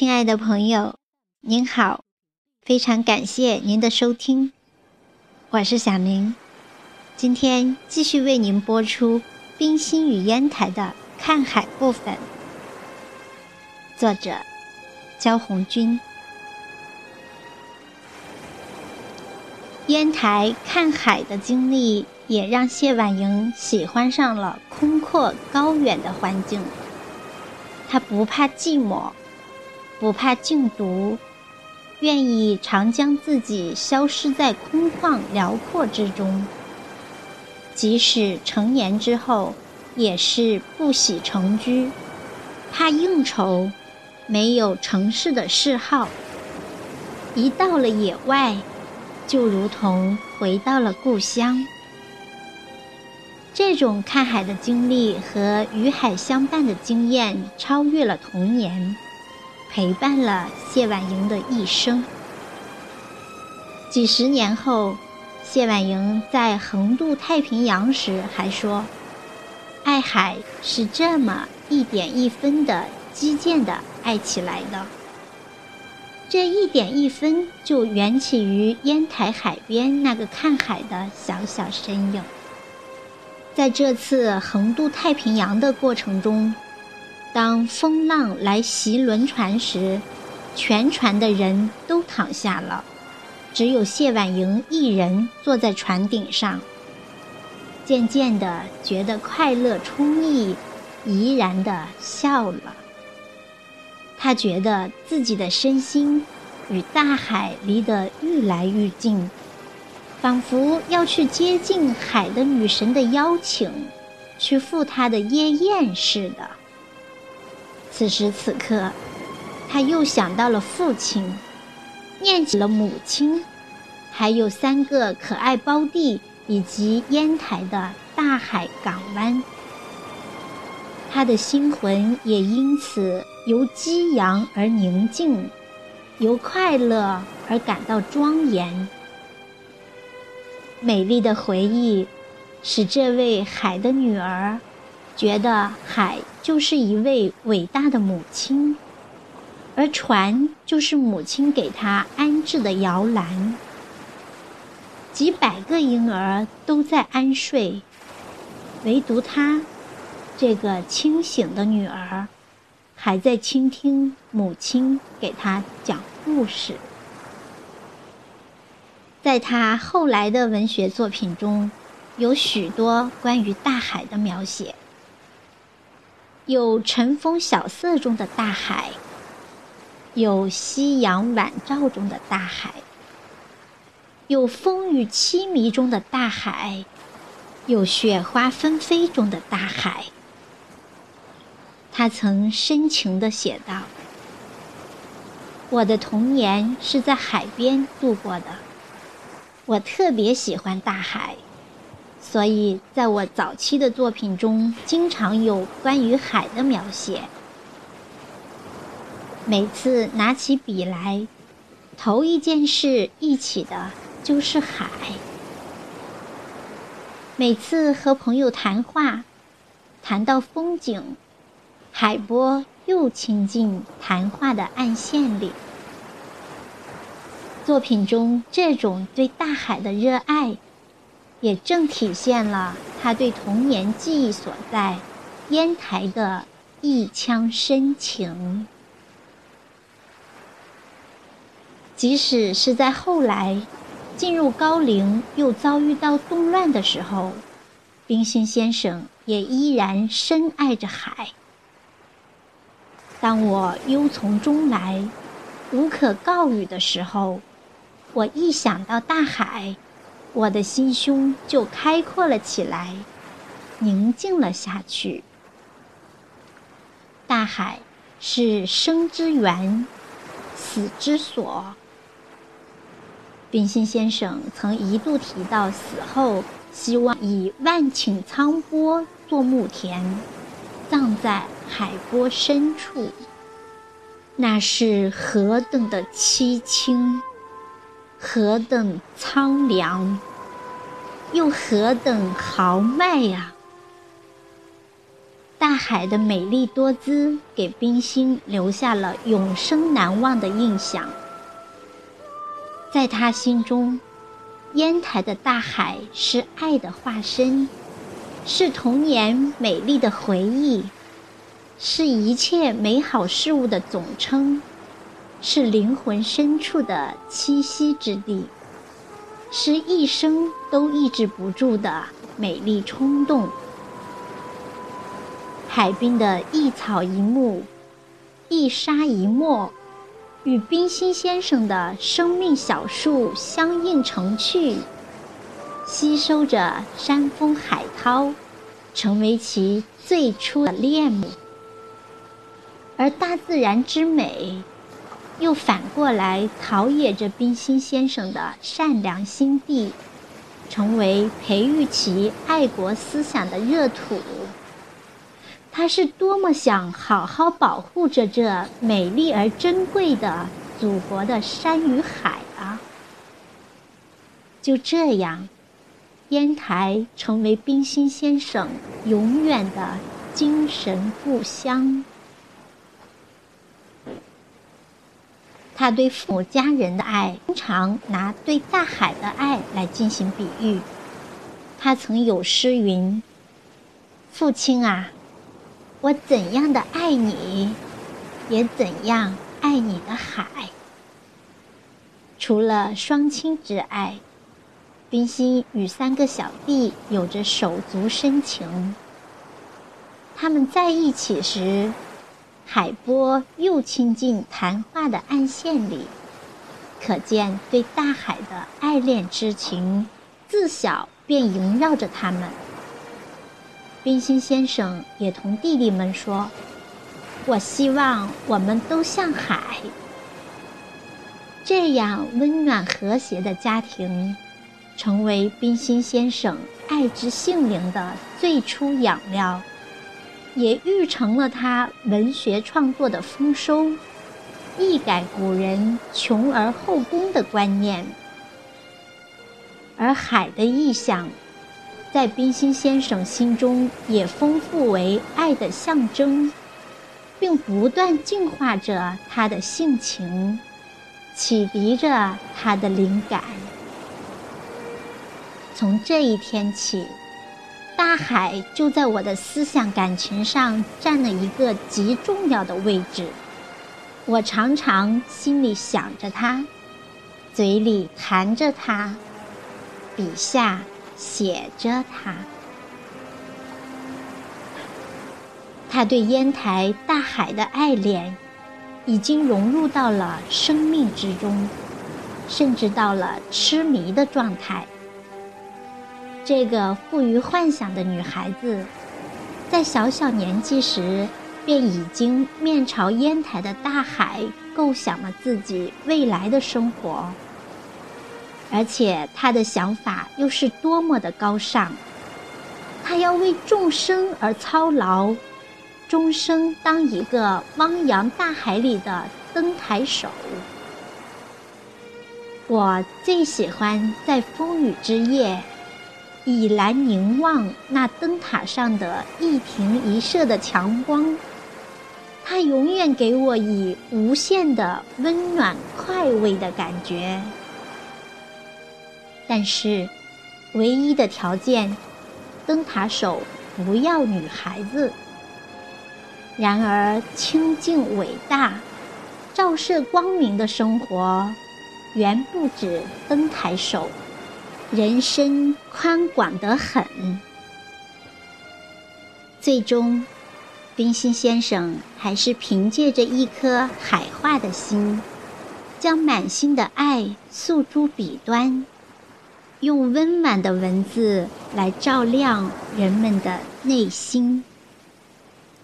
亲爱的朋友，您好，非常感谢您的收听，我是小明，今天继续为您播出《冰心与烟台》的看海部分，作者焦红军。烟台看海的经历，也让谢婉莹喜欢上了空阔高远的环境。她不怕寂寞，不怕禁毒，愿意常将自己消失在空旷辽阔之中。即使成年之后，也是不喜成居，怕应酬，没有城市的嗜好。一到了野外。就如同回到了故乡。这种看海的经历和与海相伴的经验，超越了童年，陪伴了谢婉莹的一生。几十年后，谢婉莹在横渡太平洋时还说：“爱海是这么一点一分的激渐的爱起来的。”这一点一分就缘起于烟台海边那个看海的小小身影。在这次横渡太平洋的过程中，当风浪来袭轮船时，全船的人都躺下了，只有谢婉莹一人坐在船顶上。渐渐的觉得快乐充溢，怡然的笑了。他觉得自己的身心与大海离得愈来愈近，仿佛要去接近海的女神的邀请，去赴她的夜宴似的。此时此刻，他又想到了父亲，念起了母亲，还有三个可爱胞弟以及烟台的大海港湾。他的心魂也因此由激扬而宁静，由快乐而感到庄严。美丽的回忆，使这位海的女儿觉得海就是一位伟大的母亲，而船就是母亲给他安置的摇篮。几百个婴儿都在安睡，唯独她。这个清醒的女儿，还在倾听母亲给她讲故事。在她后来的文学作品中，有许多关于大海的描写，有晨风晓色中的大海，有夕阳晚照中的大海，有风雨凄迷中的大海，有雪花纷飞中的大海。他曾深情地写道：“我的童年是在海边度过的，我特别喜欢大海，所以在我早期的作品中经常有关于海的描写。每次拿起笔来，头一件事忆起的就是海。每次和朋友谈话，谈到风景。”海波又亲近谈话的暗线里。作品中这种对大海的热爱，也正体现了他对童年记忆所在烟台的一腔深情。即使是在后来进入高龄又遭遇到动乱的时候，冰心先生也依然深爱着海。当我忧从中来，无可告语的时候，我一想到大海，我的心胸就开阔了起来，宁静了下去。大海是生之源，死之所。冰心先生曾一度提到，死后希望以万顷沧波做墓田，葬在。海波深处，那是何等的凄清，何等苍凉，又何等豪迈呀！大海的美丽多姿给冰心留下了永生难忘的印象。在他心中，烟台的大海是爱的化身，是童年美丽的回忆，是一切美好事物的总称，是灵魂深处的栖息之地，是一生都抑制不住的美丽冲动。海滨的一草一木，一沙一墨，与冰心先生的生命小树相映成趣，吸收着山风海涛，成为其最初的恋慕。而大自然之美，又反过来陶冶着冰心先生的善良心地，成为培育其爱国思想的热土。他是多么想好好保护着这美丽而珍贵的祖国的山与海啊！就这样，烟台成为冰心先生永远的精神故乡。他对父母家人的爱，经常拿对大海的爱来进行比喻。他曾有诗云：“父亲啊！”我怎样的爱你，也怎样爱你的海。除了双亲之爱，冰心与三个小弟有着手足深情。他们在一起时，海波又亲近谈话的暗线里，可见对大海的爱恋之情，自小便萦绕着他们。冰心先生也同弟弟们说：“我希望我们都像海，这样温暖和谐的家庭，成为冰心先生爱之性灵的最初养料，也育成了他文学创作的丰收，一改古人穷而后功的观念，而海的意象。”在冰心先生心中，也丰富为爱的象征，并不断净化着他的性情，启迪着他的灵感。从这一天起，大海就在我的思想感情上占了一个极重要的位置。我常常心里想着他，嘴里谈着他，笔下。写着他，他对烟台大海的爱恋，已经融入到了生命之中，甚至到了痴迷的状态。这个富于幻想的女孩子，在小小年纪时，便已经面朝烟台的大海，构想了自己未来的生活。而且她的想法又是多么的高尚！她要为众生而操劳，终生当一个汪洋大海里的灯台手。我最喜欢在风雨之夜，倚栏凝望那灯塔上的一停一射的强光，它永远给我以无限的温暖快慰的感觉。但是，唯一的条件，灯塔手不要女孩子。然而，清净伟大、照射光明的生活，远不止灯台手，人生宽广得很。最终，冰心先生还是凭借着一颗海化的心，将满心的爱诉诸笔端。用温暖的文字来照亮人们的内心。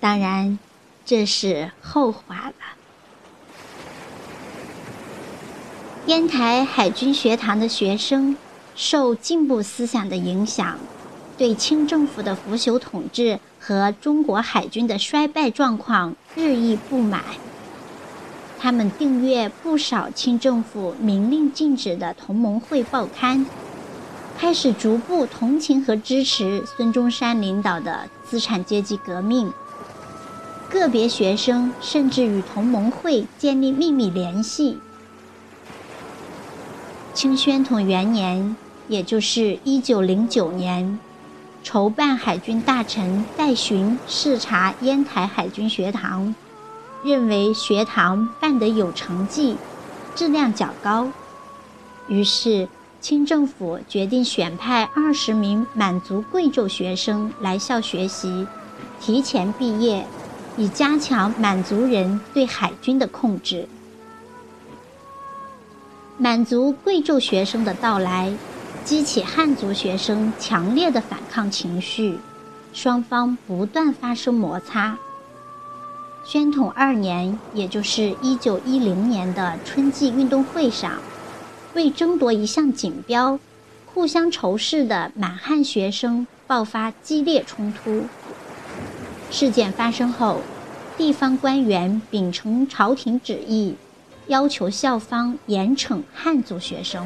当然，这是后话了。烟台海军学堂的学生受进步思想的影响，对清政府的腐朽统治和中国海军的衰败状况日益不满。他们订阅不少清政府明令禁止的同盟会报刊。开始逐步同情和支持孙中山领导的资产阶级革命，个别学生甚至与同盟会建立秘密联系。清宣统元年，也就是一九零九年，筹办海军大臣戴巡视察烟台海军学堂，认为学堂办得有成绩，质量较高，于是清政府决定选派二十名满族贵胄学生来校学习，提前毕业。以加强满族人对海军的控制。满族贵胄学生的到来，激起汉族学生强烈的反抗情绪，双方不断发生摩擦。宣统二年，也就是一九一零年的春季运动会上，为争夺一项锦标，互相仇视的满汉学生爆发激烈冲突。事件发生后，地方官员秉承朝廷旨意，要求校方严惩汉族学生。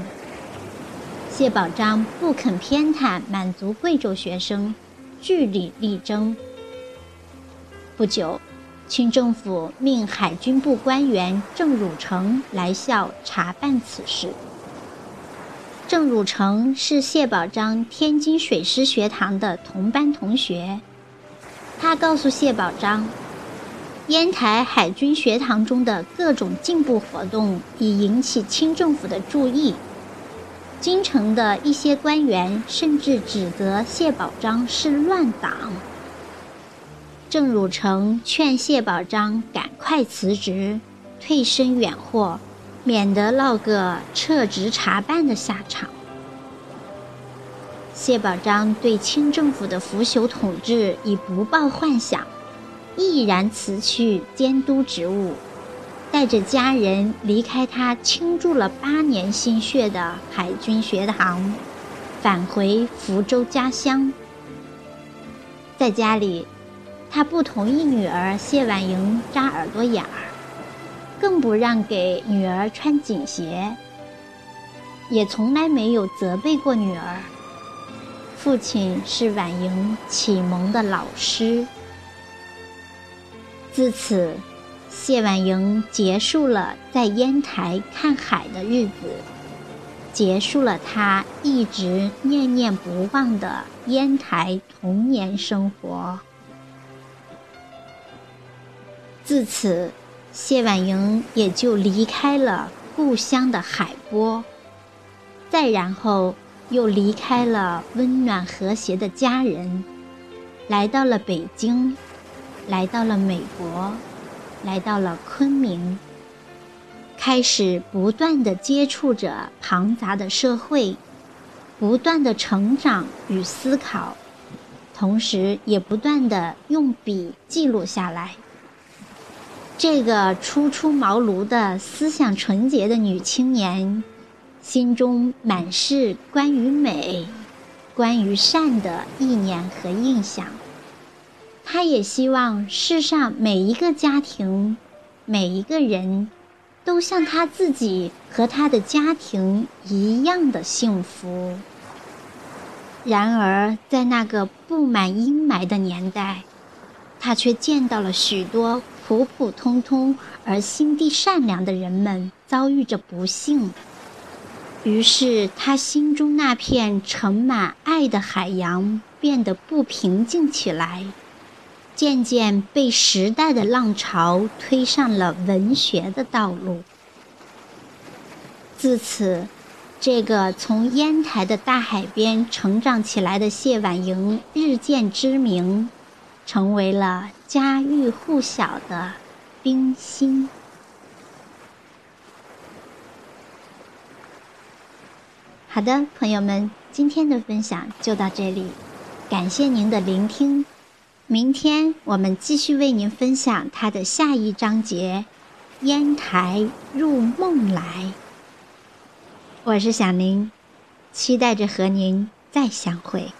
谢宝章不肯偏袒满族贵州学生，据理力争。不久，清政府命海军部官员郑汝成来校查办此事。郑汝成是谢宝章天津水师学堂的同班同学。他告诉谢宝章，烟台海军学堂中的各种进步活动已引起清政府的注意。京城的一些官员甚至指责谢宝章是乱党。郑汝成劝谢宝章赶快辞职，退身远祸，免得落个撤职查办的下场。谢宝章对清政府的腐朽统治已不抱幻想，毅然辞去监督职务，带着家人离开他倾注了八年心血的海军学堂，返回福州家乡。在家里，他不同意女儿谢婉莹扎耳朵眼儿，更不让给女儿穿锦鞋，也从来没有责备过女儿。父亲是婉莹启蒙的老师。自此，谢婉莹结束了在烟台看海的日子，结束了她一直念念不忘的烟台童年生活。自此，谢婉莹也就离开了故乡的海波。再然后。又离开了温暖和谐的家人，来到了北京，来到了美国，来到了昆明，开始不断的接触着庞杂的社会，不断的成长与思考，同时也不断的用笔记录下来。这个初出茅庐的思想纯洁的女青年。心中满是关于美、关于善的意念和印象。他也希望世上每一个家庭、每一个人，都像他自己和他的家庭一样的幸福。然而，在那个布满阴霾的年代，他却见到了许多普普通通而心地善良的人们遭遇着不幸。于是，他心中那片盛满爱的海洋变得不平静起来，渐渐被时代的浪潮推上了文学的道路。自此，这个从烟台的大海边成长起来的谢婉莹日渐知名，成为了家喻户晓的冰心。好的，朋友们，今天的分享就到这里，感谢您的聆听。明天我们继续为您分享他的下一章节《烟台入梦来》。我是小宁，期待着和您再相会。